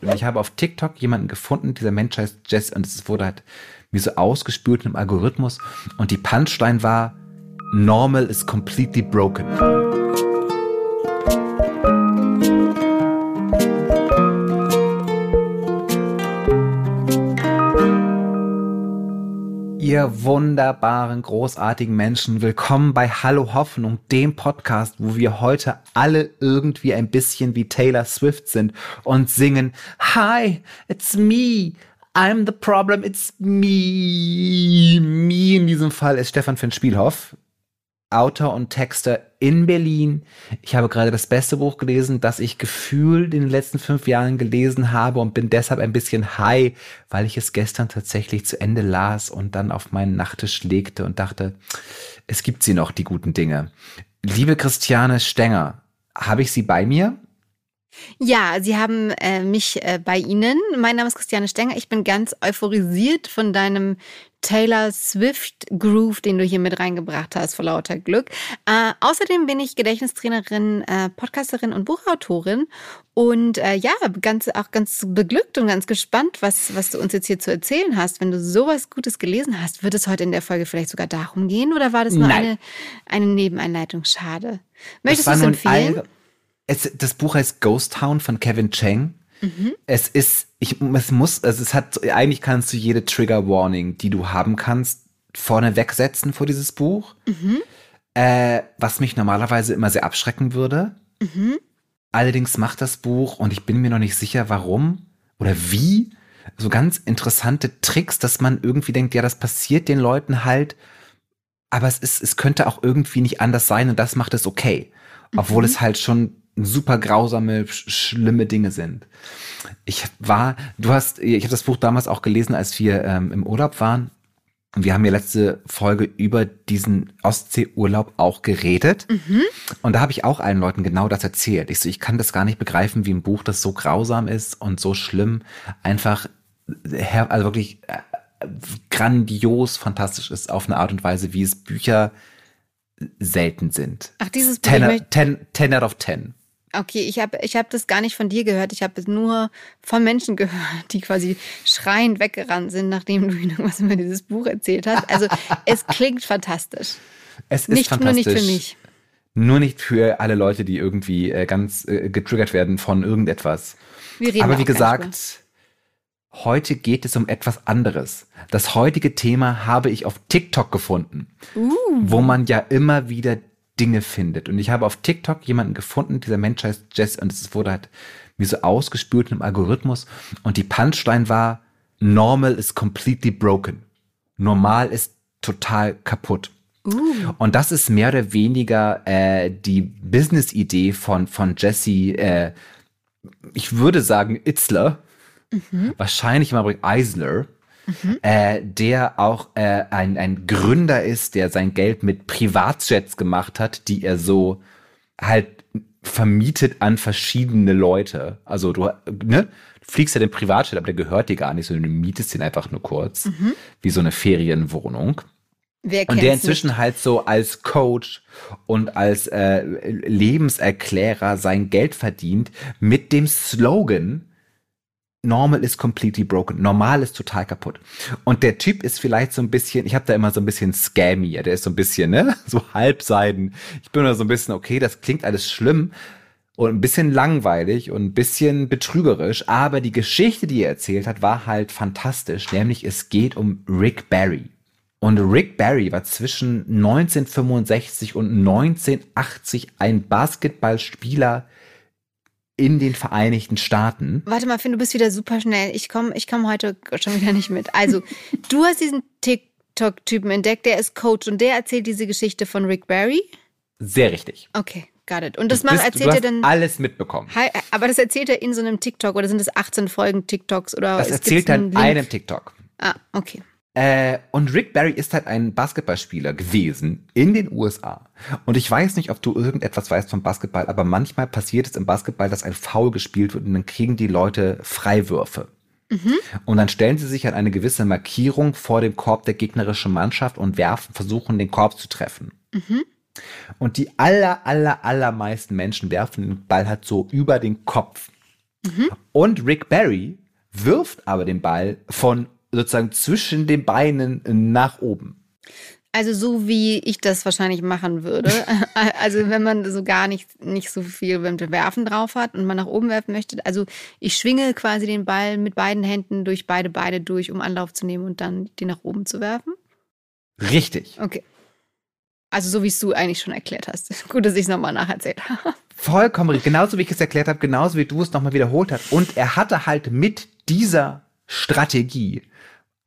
Und ich habe auf TikTok jemanden gefunden, dieser Mensch heißt Jess, und es wurde halt wie so ausgespült im Algorithmus. Und die Punchline war, normal is completely broken. Ihr wunderbaren, großartigen Menschen, willkommen bei Hallo Hoffnung, dem Podcast, wo wir heute alle irgendwie ein bisschen wie Taylor Swift sind und singen Hi, it's me, I'm the problem, it's me. Me in diesem Fall ist Stefan Finn Spielhoff. Autor und Texter in Berlin. Ich habe gerade das beste Buch gelesen, das ich gefühlt in den letzten fünf Jahren gelesen habe und bin deshalb ein bisschen high, weil ich es gestern tatsächlich zu Ende las und dann auf meinen Nachttisch legte und dachte, es gibt sie noch, die guten Dinge. Liebe Christiane Stenger, habe ich sie bei mir? Ja, Sie haben äh, mich äh, bei Ihnen. Mein Name ist Christiane Stenger. Ich bin ganz euphorisiert von deinem Taylor Swift Groove, den du hier mit reingebracht hast, vor lauter Glück. Äh, außerdem bin ich Gedächtnistrainerin, äh, Podcasterin und Buchautorin und äh, ja, ganz, auch ganz beglückt und ganz gespannt, was, was du uns jetzt hier zu erzählen hast. Wenn du sowas Gutes gelesen hast, wird es heute in der Folge vielleicht sogar darum gehen oder war das nur eine, eine Nebeneinleitung? Schade. Möchtest du es empfehlen? Es, das Buch heißt Ghost Town von Kevin Chang. Mhm. Es ist, ich, es muss, also es hat, eigentlich kannst du jede Trigger Warning, die du haben kannst, vorne wegsetzen vor dieses Buch. Mhm. Äh, was mich normalerweise immer sehr abschrecken würde. Mhm. Allerdings macht das Buch, und ich bin mir noch nicht sicher, warum oder wie, so ganz interessante Tricks, dass man irgendwie denkt, ja, das passiert den Leuten halt, aber es ist, es könnte auch irgendwie nicht anders sein und das macht es okay. Obwohl mhm. es halt schon super grausame, schlimme Dinge sind. Ich war, du hast, ich habe das Buch damals auch gelesen, als wir ähm, im Urlaub waren. Und wir haben ja letzte Folge über diesen Ostseeurlaub auch geredet. Mhm. Und da habe ich auch allen Leuten genau das erzählt. Ich so, ich kann das gar nicht begreifen, wie ein Buch, das so grausam ist und so schlimm, einfach, also wirklich äh, grandios fantastisch ist auf eine Art und Weise, wie es Bücher selten sind. Ach, dieses Buch. Ten, ten, ten out of ten. Okay, ich habe ich hab das gar nicht von dir gehört. Ich habe es nur von Menschen gehört, die quasi schreiend weggerannt sind, nachdem du ihnen irgendwas über dieses Buch erzählt hast. Also es klingt fantastisch. Es ist nicht, fantastisch. Nur nicht für mich. Nur nicht für alle Leute, die irgendwie äh, ganz äh, getriggert werden von irgendetwas. Wir reden Aber wie gesagt, heute geht es um etwas anderes. Das heutige Thema habe ich auf TikTok gefunden, uh. wo man ja immer wieder Dinge findet. Und ich habe auf TikTok jemanden gefunden, dieser Mensch heißt Jess, und es wurde halt wie so ausgespült im Algorithmus. Und die Punchline war, normal is completely broken. Normal ist total kaputt. Uh. Und das ist mehr oder weniger äh, die Business-Idee von, von Jesse, äh, ich würde sagen Itzler, mhm. wahrscheinlich mal Eisler mhm. äh, der auch äh, ein, ein Gründer ist, der sein Geld mit Privatjets gemacht hat, die er so halt vermietet an verschiedene Leute. Also du, ne, du fliegst ja den Privatjet, aber der gehört dir gar nicht, sondern du mietest den einfach nur kurz, mhm. wie so eine Ferienwohnung. Wer und der inzwischen nicht? halt so als Coach und als äh, Lebenserklärer sein Geld verdient mit dem Slogan, Normal ist completely broken. Normal ist total kaputt. Und der Typ ist vielleicht so ein bisschen, ich habe da immer so ein bisschen scammy, der ist so ein bisschen, ne, so halbseiden. Ich bin da so ein bisschen, okay, das klingt alles schlimm und ein bisschen langweilig und ein bisschen betrügerisch, aber die Geschichte, die er erzählt hat, war halt fantastisch, nämlich es geht um Rick Barry. Und Rick Barry war zwischen 1965 und 1980 ein Basketballspieler, in den Vereinigten Staaten. Warte mal, Finn, du bist wieder super schnell. Ich komme ich komm heute schon wieder nicht mit. Also, du hast diesen TikTok-Typen entdeckt, der ist Coach und der erzählt diese Geschichte von Rick Barry? Sehr richtig. Okay, got it. Und das macht, erzählt er dann. Alles mitbekommen. Aber das erzählt er in so einem TikTok oder sind das 18 Folgen TikToks oder? Das erzählt er in einem TikTok. Ah, okay. Äh, und Rick Barry ist halt ein Basketballspieler gewesen in den USA. Und ich weiß nicht, ob du irgendetwas weißt vom Basketball, aber manchmal passiert es im Basketball, dass ein Foul gespielt wird und dann kriegen die Leute Freiwürfe. Mhm. Und dann stellen sie sich an eine gewisse Markierung vor dem Korb der gegnerischen Mannschaft und werfen, versuchen den Korb zu treffen. Mhm. Und die aller, aller, allermeisten Menschen werfen den Ball halt so über den Kopf Mhm. Und Rick Barry wirft aber den Ball von sozusagen zwischen den Beinen nach oben. Also so wie ich das wahrscheinlich machen würde. also wenn man so gar nicht, nicht so viel beim Werfen drauf hat und man nach oben werfen möchte. Also ich schwinge quasi den Ball mit beiden Händen durch beide Beine durch, um Anlauf zu nehmen und dann den nach oben zu werfen. Richtig. Okay. Also so wie es du eigentlich schon erklärt hast. Gut, dass ich es nochmal nacherzählt habe. Vollkommen richtig. Genauso wie ich es erklärt habe, genauso wie du es nochmal wiederholt hast. Und er hatte halt mit dieser Strategie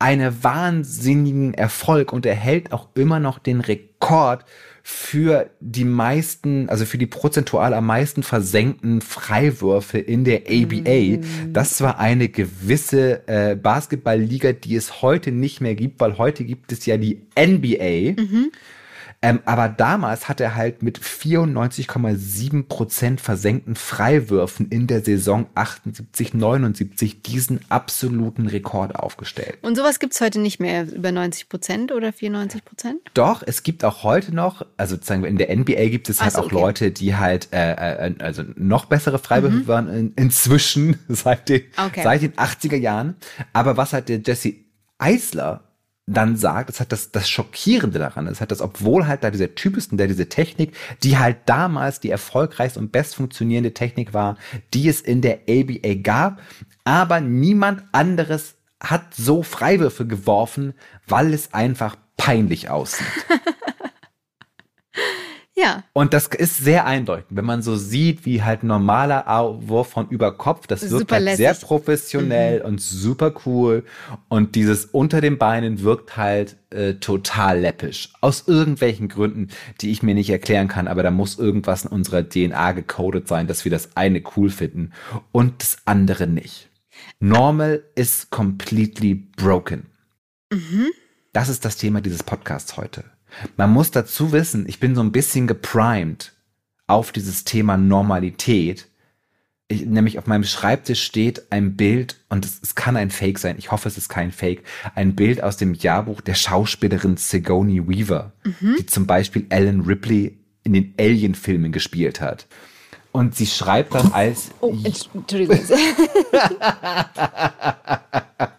einen wahnsinnigen Erfolg und er hält auch immer noch den Rekord für die meisten, also für die prozentual am meisten versenkten Freiwürfe in der ABA. Mm. Das war eine gewisse äh, Basketballliga, die es heute nicht mehr gibt, weil heute gibt es ja die NBA. Mhm. Ähm, aber damals hat er halt mit 94,7 Prozent versenkten Freiwürfen in der Saison 78, 79 diesen absoluten Rekord aufgestellt. Und sowas gibt's heute nicht mehr, über 90 Prozent oder 94 Prozent? Doch, es gibt auch heute noch, also sozusagen in der NBA gibt es halt so, auch okay. Leute, die halt äh, äh, also noch bessere Freiwürfe mhm. waren in, inzwischen seit den, okay. seit den 80er Jahren. Aber was halt der Jesse Eisler dann sagt, es hat das, das Schockierende daran, es hat das, obwohl halt da dieser Typ ist und der diese Technik, die halt damals die erfolgreichste und best funktionierende Technik war, die es in der ABA gab, aber niemand anderes hat so Freiwürfe geworfen, weil es einfach peinlich aussieht. Ja. Und das ist sehr eindeutig, wenn man so sieht, wie halt normaler Wurf von über Kopf, das wirkt halt sehr professionell mhm. und super cool. Und dieses unter den Beinen wirkt halt äh, total läppisch. Aus irgendwelchen Gründen, die ich mir nicht erklären kann, aber da muss irgendwas in unserer DNA gecodet sein, dass wir das eine cool finden und das andere nicht. Normal is completely broken. Mhm. Das ist das Thema dieses Podcasts heute. Man muss dazu wissen, ich bin so ein bisschen geprimed auf dieses Thema Normalität. Ich, nämlich auf meinem Schreibtisch steht ein Bild, und es, es, kann ein Fake sein, ich hoffe, es ist kein Fake, ein Bild aus dem Jahrbuch der Schauspielerin Sigourney Weaver, mhm. die zum Beispiel Ellen Ripley in den Alien-Filmen gespielt hat. Und sie schreibt dann als. Oh, Entschuldigung.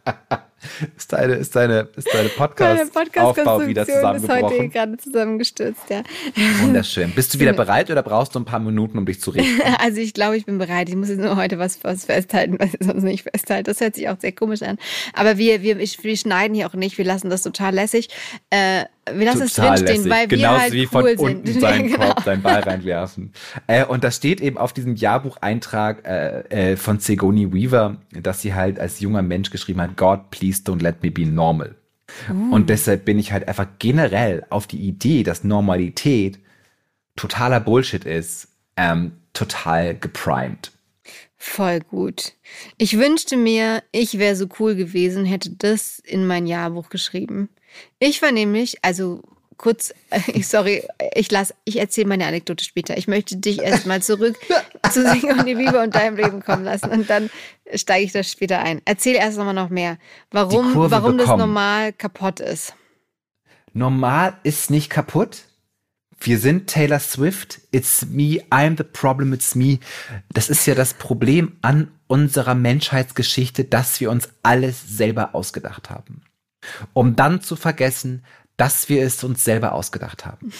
ist deine, ist deine, ist deine Podcast-Aufbau Podcast wieder zusammengebrochen. ist heute gerade zusammengestürzt, ja. Wunderschön. Bist du wieder bereit oder brauchst du ein paar Minuten, um dich zu reden? Also ich glaube, ich bin bereit. Ich muss jetzt nur heute was, was festhalten, was ich sonst nicht festhalte. Das hört sich auch sehr komisch an. Aber wir, wir, wir schneiden hier auch nicht. Wir lassen das total lässig. Äh, wir lassen es drinstehen, weil wir Genauso halt wie von cool unten sind. seinen genau. Korb, seinen Ball reinwerfen. Äh, und da steht eben auf diesem Jahrbucheintrag äh, äh, von Sigourney Weaver, dass sie halt als junger Mensch geschrieben hat, God, please don't let me be normal. Uh. Und deshalb bin ich halt einfach generell auf die Idee, dass Normalität totaler Bullshit ist, ähm, total geprimed. Voll gut. Ich wünschte mir, ich wäre so cool gewesen, hätte das in mein Jahrbuch geschrieben. Ich war nämlich, also kurz, sorry, ich lass, ich erzähle meine Anekdote später. Ich möchte dich erstmal zurück zu Singen und die Liebe und deinem Leben kommen lassen und dann steige ich das später ein. Erzähl erst nochmal noch mehr, warum, warum das normal kaputt ist. Normal ist nicht kaputt. Wir sind Taylor Swift. It's me. I'm the problem. It's me. Das ist ja das Problem an unserer Menschheitsgeschichte, dass wir uns alles selber ausgedacht haben um dann zu vergessen, dass wir es uns selber ausgedacht haben.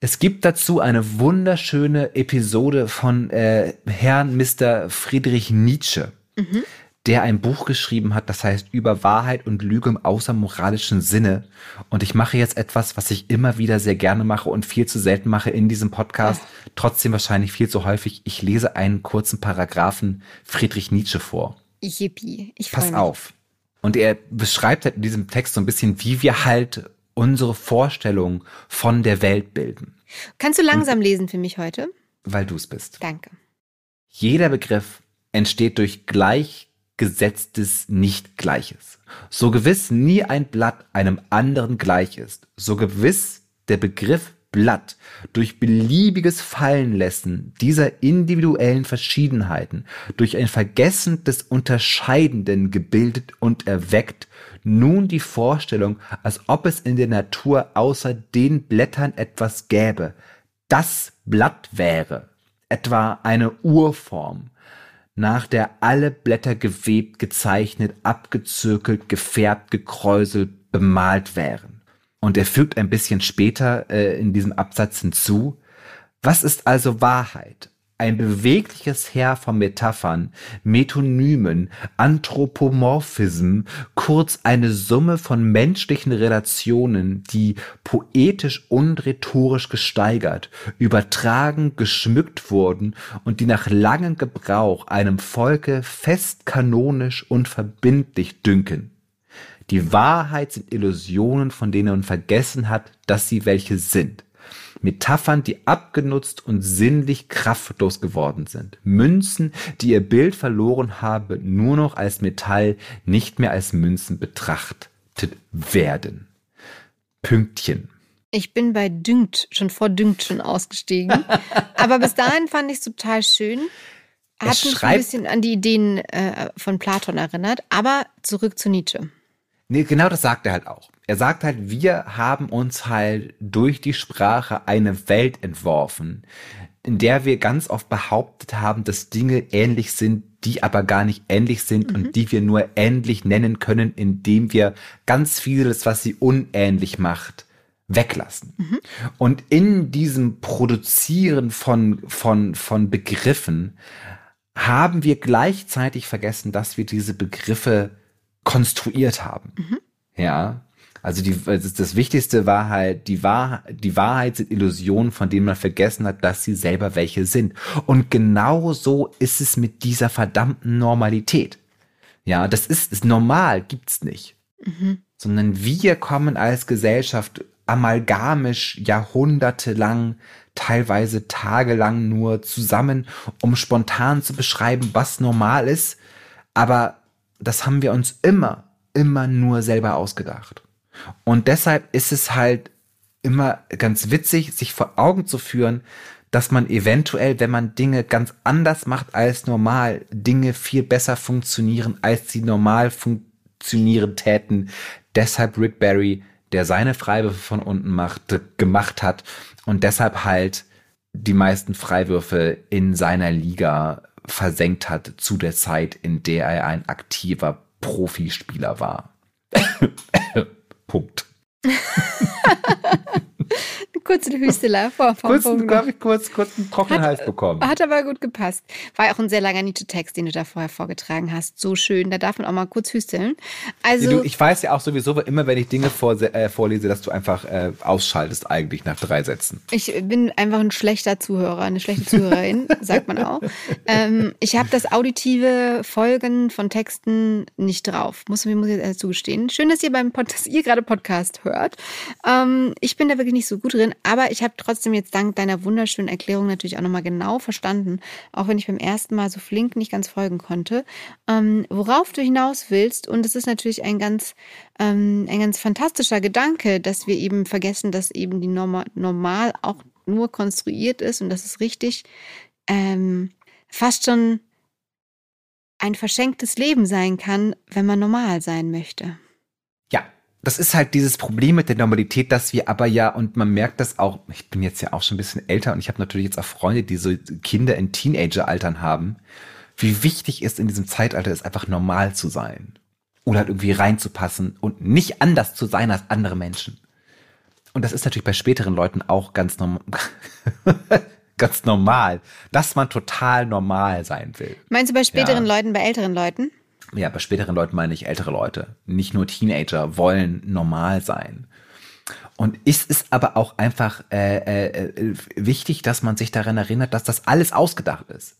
Es gibt dazu eine wunderschöne Episode von äh, Herrn Mr. Friedrich Nietzsche, mhm. Der ein Buch geschrieben hat, das heißt über Wahrheit und Lüge im außermoralischen Sinne. Und ich mache jetzt etwas, was ich immer wieder sehr gerne mache und viel zu selten mache in diesem Podcast, trotzdem wahrscheinlich viel zu häufig. Ich lese einen kurzen Paragraphen Friedrich Nietzsche vor. Yippie. Ich Pass mich. auf. Und er beschreibt halt in diesem Text so ein bisschen, wie wir halt unsere Vorstellung von der Welt bilden. Kannst du langsam Und, lesen für mich heute? Weil du es bist. Danke. Jeder Begriff entsteht durch gleichgesetztes Nicht-Gleiches. So gewiss nie ein Blatt einem anderen gleich ist, so gewiss der Begriff Blatt durch beliebiges Fallenlassen dieser individuellen Verschiedenheiten, durch ein Vergessen des Unterscheidenden gebildet und erweckt, nun die Vorstellung, als ob es in der Natur außer den Blättern etwas gäbe, das Blatt wäre, etwa eine Urform, nach der alle Blätter gewebt, gezeichnet, abgezirkelt, gefärbt, gekräuselt, bemalt wären. Und er fügt ein bisschen später äh, in diesem Absatz hinzu, was ist also Wahrheit? Ein bewegliches Heer von Metaphern, Metonymen, Anthropomorphism, kurz eine Summe von menschlichen Relationen, die poetisch und rhetorisch gesteigert, übertragen, geschmückt wurden und die nach langem Gebrauch einem Volke fest kanonisch und verbindlich dünken. Die Wahrheit sind Illusionen, von denen man vergessen hat, dass sie welche sind. Metaphern, die abgenutzt und sinnlich kraftlos geworden sind. Münzen, die ihr Bild verloren haben, nur noch als Metall, nicht mehr als Münzen betrachtet werden. Pünktchen. Ich bin bei düngt, schon vor düngt schon ausgestiegen. Aber bis dahin fand ich es total schön. Hat mich ein bisschen an die Ideen äh, von Platon erinnert. Aber zurück zu Nietzsche. Nee, genau das sagt er halt auch. Er sagt halt, wir haben uns halt durch die Sprache eine Welt entworfen, in der wir ganz oft behauptet haben, dass Dinge ähnlich sind, die aber gar nicht ähnlich sind mhm. und die wir nur ähnlich nennen können, indem wir ganz vieles, was sie unähnlich macht, weglassen. Mhm. Und in diesem Produzieren von, von, von Begriffen haben wir gleichzeitig vergessen, dass wir diese Begriffe konstruiert haben. Mhm. Ja. Also die, das Wichtigste war halt, die, Wahr, die Wahrheit sind Illusionen, von denen man vergessen hat, dass sie selber welche sind. Und genau so ist es mit dieser verdammten Normalität. Ja, das ist, ist normal, gibt's nicht. Mhm. Sondern wir kommen als Gesellschaft amalgamisch jahrhundertelang, teilweise tagelang nur zusammen, um spontan zu beschreiben, was normal ist. Aber das haben wir uns immer, immer nur selber ausgedacht. Und deshalb ist es halt immer ganz witzig, sich vor Augen zu führen, dass man eventuell, wenn man Dinge ganz anders macht als normal, Dinge viel besser funktionieren, als sie normal funktionieren täten. Deshalb Rick Barry, der seine Freiwürfe von unten macht, gemacht hat und deshalb halt die meisten Freiwürfe in seiner Liga versenkt hat zu der Zeit, in der er ein aktiver Profispieler war. Punkt. kurze Hüsteler vor vom kurz, Punkt. Glaube ich, kurz, kurz einen trockenen Hals bekommen. Hat aber gut gepasst. War auch ein sehr langer Nietzsche-Text, den du da vorher vorgetragen hast. So schön. Da darf man auch mal kurz hüsteln. Also, du, ich weiß ja auch sowieso immer, wenn ich Dinge vor, äh, vorlese, dass du einfach äh, ausschaltest eigentlich nach drei Sätzen. Ich bin einfach ein schlechter Zuhörer, eine schlechte Zuhörerin, sagt man auch. Ähm, ich habe das auditive Folgen von Texten nicht drauf. Muss, muss ich jetzt zugestehen. Schön, dass ihr beim Pod dass ihr gerade Podcast hört. Ähm, ich bin da wirklich nicht so gut drin. Aber ich habe trotzdem jetzt dank deiner wunderschönen Erklärung natürlich auch nochmal genau verstanden, auch wenn ich beim ersten Mal so flink nicht ganz folgen konnte, ähm, worauf du hinaus willst. Und es ist natürlich ein ganz, ähm, ein ganz fantastischer Gedanke, dass wir eben vergessen, dass eben die Norma normal auch nur konstruiert ist und das ist richtig ähm, fast schon ein verschenktes Leben sein kann, wenn man normal sein möchte das ist halt dieses Problem mit der Normalität, dass wir aber ja, und man merkt das auch, ich bin jetzt ja auch schon ein bisschen älter und ich habe natürlich jetzt auch Freunde, die so Kinder in Teenager-Altern haben, wie wichtig ist in diesem Zeitalter ist, einfach normal zu sein. Oder halt irgendwie reinzupassen und nicht anders zu sein als andere Menschen. Und das ist natürlich bei späteren Leuten auch ganz normal. ganz normal, dass man total normal sein will. Meinst du bei späteren ja. Leuten, bei älteren Leuten? Ja, bei späteren Leuten meine ich ältere Leute, nicht nur Teenager, wollen normal sein. Und ist es aber auch einfach äh, äh, wichtig, dass man sich daran erinnert, dass das alles ausgedacht ist.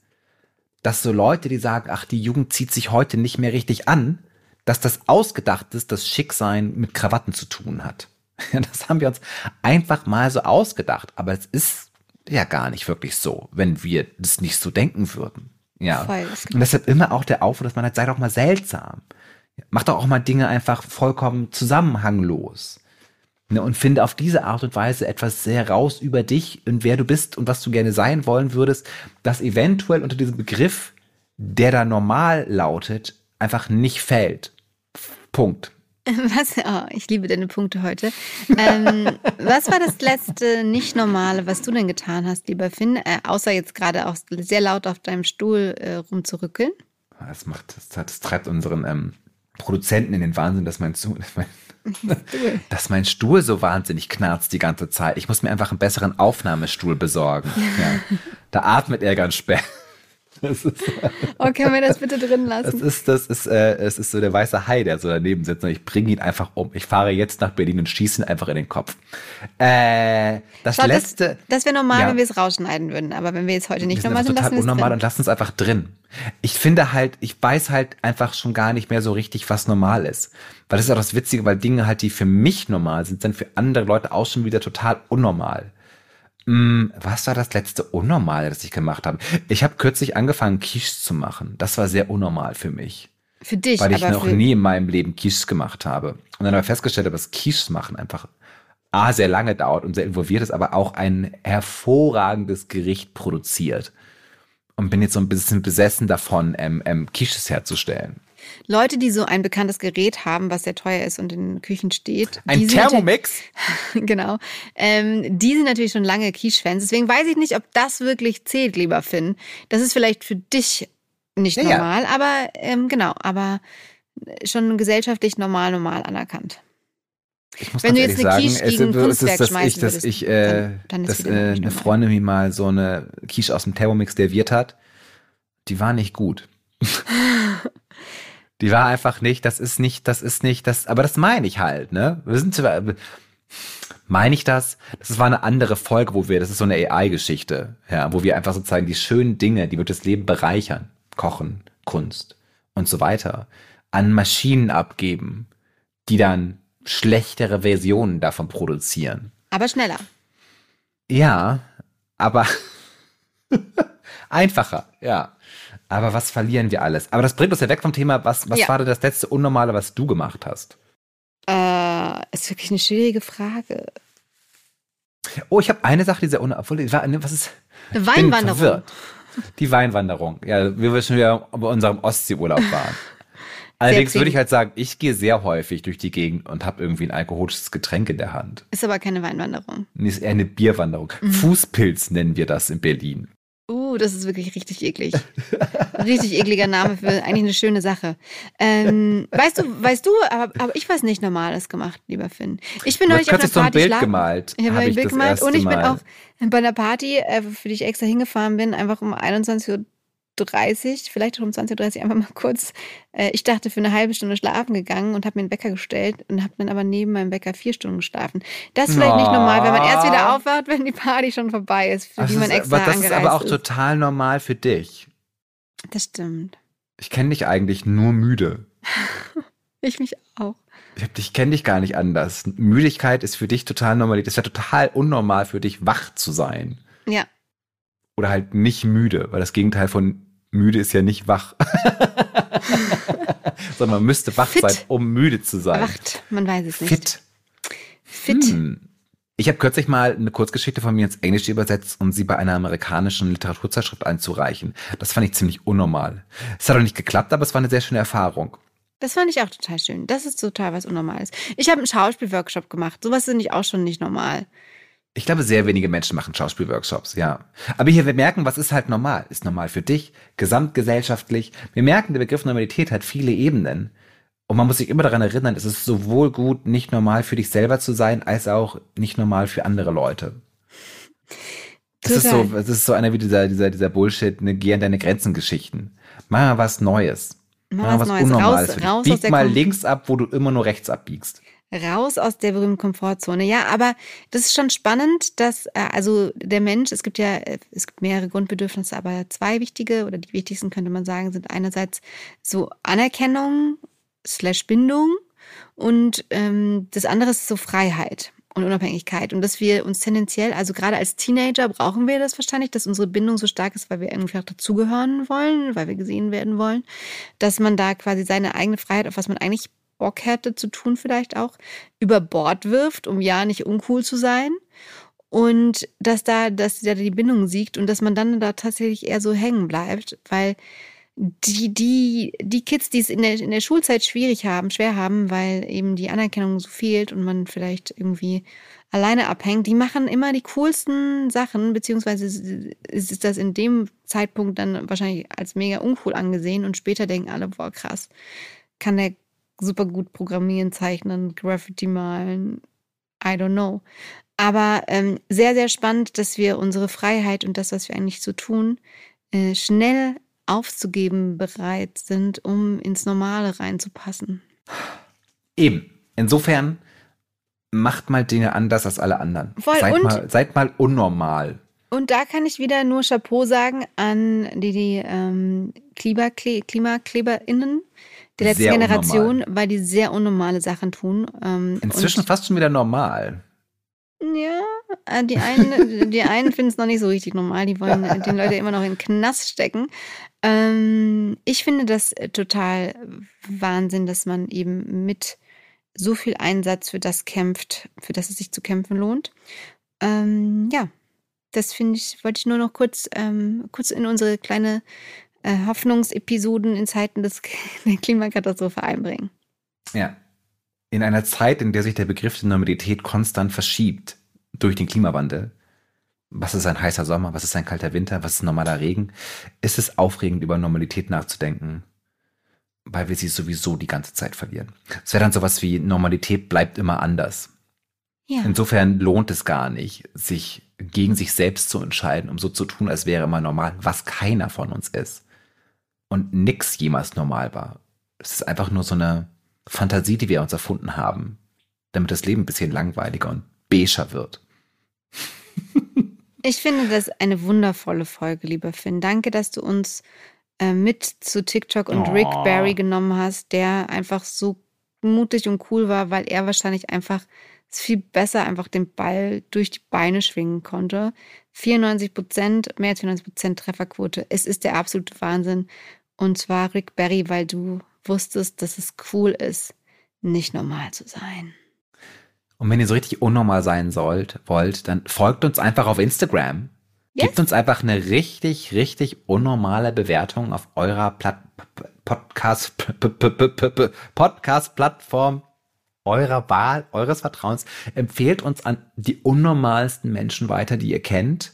Dass so Leute, die sagen, ach, die Jugend zieht sich heute nicht mehr richtig an, dass das ausgedacht ist, dass Schicksein mit Krawatten zu tun hat. Das haben wir uns einfach mal so ausgedacht, aber es ist ja gar nicht wirklich so, wenn wir das nicht so denken würden. Ja. Voll, und deshalb immer auch der Aufruf, dass man halt, sei doch mal seltsam. Mach doch auch mal Dinge einfach vollkommen zusammenhanglos. Ne, und finde auf diese Art und Weise etwas sehr raus über dich und wer du bist und was du gerne sein wollen würdest, das eventuell unter diesem Begriff, der da normal lautet, einfach nicht fällt. Punkt. Was? Oh, ich liebe deine Punkte heute. Ähm, was war das letzte Nicht-Normale, was du denn getan hast, lieber Finn? Äh, außer jetzt gerade auch sehr laut auf deinem Stuhl äh, rumzurückeln. Das macht, das, das treibt unseren ähm, Produzenten in den Wahnsinn, dass mein, dass mein dass mein Stuhl so wahnsinnig knarzt die ganze Zeit. Ich muss mir einfach einen besseren Aufnahmestuhl besorgen. Ja. Da atmet er ganz spät. Oh, können wir das bitte drin lassen? Das ist, das ist, äh, es ist so der weiße Hai, der so daneben sitzt und ich bringe ihn einfach um. Ich fahre jetzt nach Berlin und schieße ihn einfach in den Kopf. Äh, das Schau, letzte. Das, das wäre normal, ja. wenn wir es rausschneiden würden, aber wenn wir jetzt heute nicht normal sind, lassen wir es unnormal und lassen es einfach drin. Ich finde halt, ich weiß halt einfach schon gar nicht mehr so richtig, was normal ist. Weil das ist auch das Witzige, weil Dinge halt, die für mich normal sind, sind für andere Leute auch schon wieder total unnormal. Hm, was war das letzte Unnormale, das ich gemacht habe? Ich habe kürzlich angefangen, Quiche zu machen. Das war sehr unnormal für mich. Für dich, Weil ich noch nie in meinem Leben Quiche gemacht habe. Und dann habe ich festgestellt, dass Quiche machen einfach A, sehr lange dauert und sehr involviert ist, aber auch ein hervorragendes Gericht produziert. Und bin jetzt so ein bisschen besessen davon, ähm, ähm, Quiches herzustellen. Leute, die so ein bekanntes Gerät haben, was sehr teuer ist und in Küchen steht. Ein Thermomix? genau. Ähm, die sind natürlich schon lange Quiche-Fans. Deswegen weiß ich nicht, ob das wirklich zählt, lieber Finn. Das ist vielleicht für dich nicht ja, normal, ja. aber ähm, genau, aber schon gesellschaftlich normal, normal anerkannt. Wenn du jetzt eine Quiche gegen es, Kunstwerk ist, dass schmeißen ich, dass würdest, ich, äh, dann, dann dass äh, eine Freundin mir mal so eine Quiche aus dem Thermomix serviert hat, die war nicht gut. Die war einfach nicht, das ist nicht, das ist nicht, das, aber das meine ich halt, ne? Wir sind zwar, meine ich das? Das war eine andere Folge, wo wir, das ist so eine AI-Geschichte, ja, wo wir einfach sozusagen die schönen Dinge, die wird das Leben bereichern, Kochen, Kunst und so weiter, an Maschinen abgeben, die dann schlechtere Versionen davon produzieren. Aber schneller. Ja, aber einfacher, ja. Aber was verlieren wir alles? Aber das bringt uns ja weg vom Thema, was, was ja. war denn das letzte Unnormale, was du gemacht hast? Äh, ist wirklich eine schwierige Frage. Oh, ich habe eine Sache, die sehr unnormal Was ist. Eine Weinwanderung. Die Weinwanderung. Ja, wie wir schon wieder bei unserem Ostseeurlaub waren. Allerdings würde ich halt sagen, ich gehe sehr häufig durch die Gegend und habe irgendwie ein alkoholisches Getränk in der Hand. Ist aber keine Weinwanderung. Nee, ist eher eine Bierwanderung. Mhm. Fußpilz nennen wir das in Berlin. Uh, das ist wirklich richtig eklig. Richtig ekliger Name für eigentlich eine schöne Sache. Ähm, weißt du, weißt du, aber, aber ich weiß nicht Normales gemacht, lieber Finn. Ich bin neulich auf einer Party so ein Bild gemalt. Ich habe hab ein Bild gemalt und ich bin auch bei einer Party, äh, für die ich extra hingefahren bin, einfach um 21 Uhr 30, vielleicht um 20.30 Uhr einfach mal kurz, äh, ich dachte für eine halbe Stunde schlafen gegangen und habe mir einen Wecker gestellt und habe dann aber neben meinem Wecker vier Stunden geschlafen. Das ist vielleicht oh. nicht normal, wenn man erst wieder aufwacht, wenn die Party schon vorbei ist, für Ach, die man extra ist, Das ist aber auch ist. total normal für dich. Das stimmt. Ich kenne dich eigentlich nur müde. ich mich auch. Ich, ich kenne dich gar nicht anders. Müdigkeit ist für dich total normal. Das wäre total unnormal für dich, wach zu sein. Ja. Oder halt nicht müde, weil das Gegenteil von müde ist ja nicht wach. Sondern man müsste wach Fit. sein, um müde zu sein. Wacht, man weiß es nicht. Fit. Fit. Hm. Ich habe kürzlich mal eine Kurzgeschichte von mir ins Englische übersetzt, um sie bei einer amerikanischen Literaturzeitschrift einzureichen. Das fand ich ziemlich unnormal. Es hat auch nicht geklappt, aber es war eine sehr schöne Erfahrung. Das fand ich auch total schön. Das ist total was Unnormales. Ich habe einen Schauspielworkshop gemacht. Sowas ist nicht auch schon nicht normal. Ich glaube, sehr wenige Menschen machen Schauspielworkshops, ja. Aber hier, wir merken, was ist halt normal? Ist normal für dich, gesamtgesellschaftlich. Wir merken, der Begriff Normalität hat viele Ebenen. Und man muss sich immer daran erinnern, es ist sowohl gut, nicht normal für dich selber zu sein, als auch nicht normal für andere Leute. Es ist so, es ist so einer wie dieser, dieser, dieser Bullshit, ne, geh an deine Grenzen Geschichten. Mach mal was Neues. Mach, mal was Neues. Unnormales. Raus, raus Bieg mal links ab, wo du immer nur rechts abbiegst raus aus der berühmten Komfortzone. Ja, aber das ist schon spannend, dass äh, also der Mensch, es gibt ja, es gibt mehrere Grundbedürfnisse, aber zwei wichtige oder die wichtigsten könnte man sagen, sind einerseits so Anerkennung slash Bindung und ähm, das andere ist so Freiheit und Unabhängigkeit und dass wir uns tendenziell, also gerade als Teenager brauchen wir das wahrscheinlich, dass unsere Bindung so stark ist, weil wir irgendwie auch dazugehören wollen, weil wir gesehen werden wollen, dass man da quasi seine eigene Freiheit, auf was man eigentlich Bock hätte zu tun, vielleicht auch, über Bord wirft, um ja nicht uncool zu sein. Und dass da, dass da die Bindung siegt und dass man dann da tatsächlich eher so hängen bleibt, weil die, die, die Kids, die es in der, in der Schulzeit schwierig haben, schwer haben, weil eben die Anerkennung so fehlt und man vielleicht irgendwie alleine abhängt, die machen immer die coolsten Sachen, beziehungsweise ist das in dem Zeitpunkt dann wahrscheinlich als mega uncool angesehen und später denken alle, boah, krass, kann der super gut programmieren, zeichnen, Graffiti malen, I don't know. Aber ähm, sehr, sehr spannend, dass wir unsere Freiheit und das, was wir eigentlich so tun, äh, schnell aufzugeben bereit sind, um ins Normale reinzupassen. Eben. Insofern macht mal Dinge anders als alle anderen. Voll. Seid, mal, seid mal unnormal. Und da kann ich wieder nur Chapeau sagen an die, die ähm, Klimakle KlimakleberInnen der letzten sehr Generation, unnormal. weil die sehr unnormale Sachen tun. Ähm, Inzwischen fast schon wieder normal. Ja, äh, die einen, die einen finden es noch nicht so richtig normal. Die wollen die Leute immer noch in den Knast stecken. Ähm, ich finde das total Wahnsinn, dass man eben mit so viel Einsatz für das kämpft, für das es sich zu kämpfen lohnt. Ähm, ja, das finde ich, wollte ich nur noch kurz, ähm, kurz in unsere kleine äh, Hoffnungsepisoden in Zeiten des, der Klimakatastrophe einbringen. Ja. In einer Zeit, in der sich der Begriff der Normalität konstant verschiebt durch den Klimawandel, was ist ein heißer Sommer, was ist ein kalter Winter, was ist normaler Regen, ist es aufregend, über Normalität nachzudenken weil wir sie sowieso die ganze Zeit verlieren. Es wäre dann sowas wie Normalität bleibt immer anders. Ja. Insofern lohnt es gar nicht, sich gegen sich selbst zu entscheiden, um so zu tun, als wäre immer normal, was keiner von uns ist. Und nix jemals normal war. Es ist einfach nur so eine Fantasie, die wir uns erfunden haben, damit das Leben ein bisschen langweiliger und beiger wird. Ich finde das eine wundervolle Folge, lieber Finn. Danke, dass du uns äh, mit zu TikTok und oh. Rick Barry genommen hast, der einfach so mutig und cool war, weil er wahrscheinlich einfach viel besser einfach den Ball durch die Beine schwingen konnte. 94 Prozent, mehr als 94 Prozent Trefferquote. Es ist der absolute Wahnsinn. Und zwar Rick Barry, weil du wusstest, dass es cool ist, nicht normal zu sein. Und wenn ihr so richtig unnormal sein sollt, wollt, dann folgt uns einfach auf Instagram. Yes. Gebt uns einfach eine richtig, richtig unnormale Bewertung auf eurer Plat Podcast, Podcast-Plattform eurer Wahl, eures Vertrauens. Empfehlt uns an die unnormalsten Menschen weiter, die ihr kennt.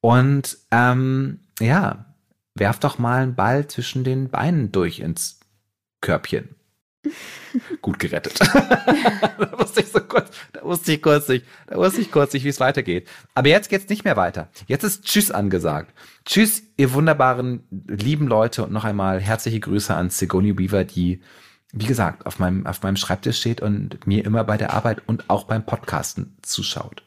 Und ähm, ja, werft doch mal einen Ball zwischen den Beinen durch ins Körbchen. Gut gerettet. da wusste ich so kurz, da wusste ich kurz nicht, da wusste ich kurz nicht, wie es weitergeht. Aber jetzt geht's nicht mehr weiter. Jetzt ist Tschüss angesagt. Tschüss, ihr wunderbaren, lieben Leute und noch einmal herzliche Grüße an Sigourney Weaver, die, wie gesagt, auf meinem, auf meinem Schreibtisch steht und mir immer bei der Arbeit und auch beim Podcasten zuschaut.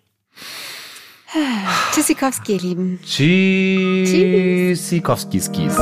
Tschüssikowski, ihr Lieben. Tschüssikowski, skis.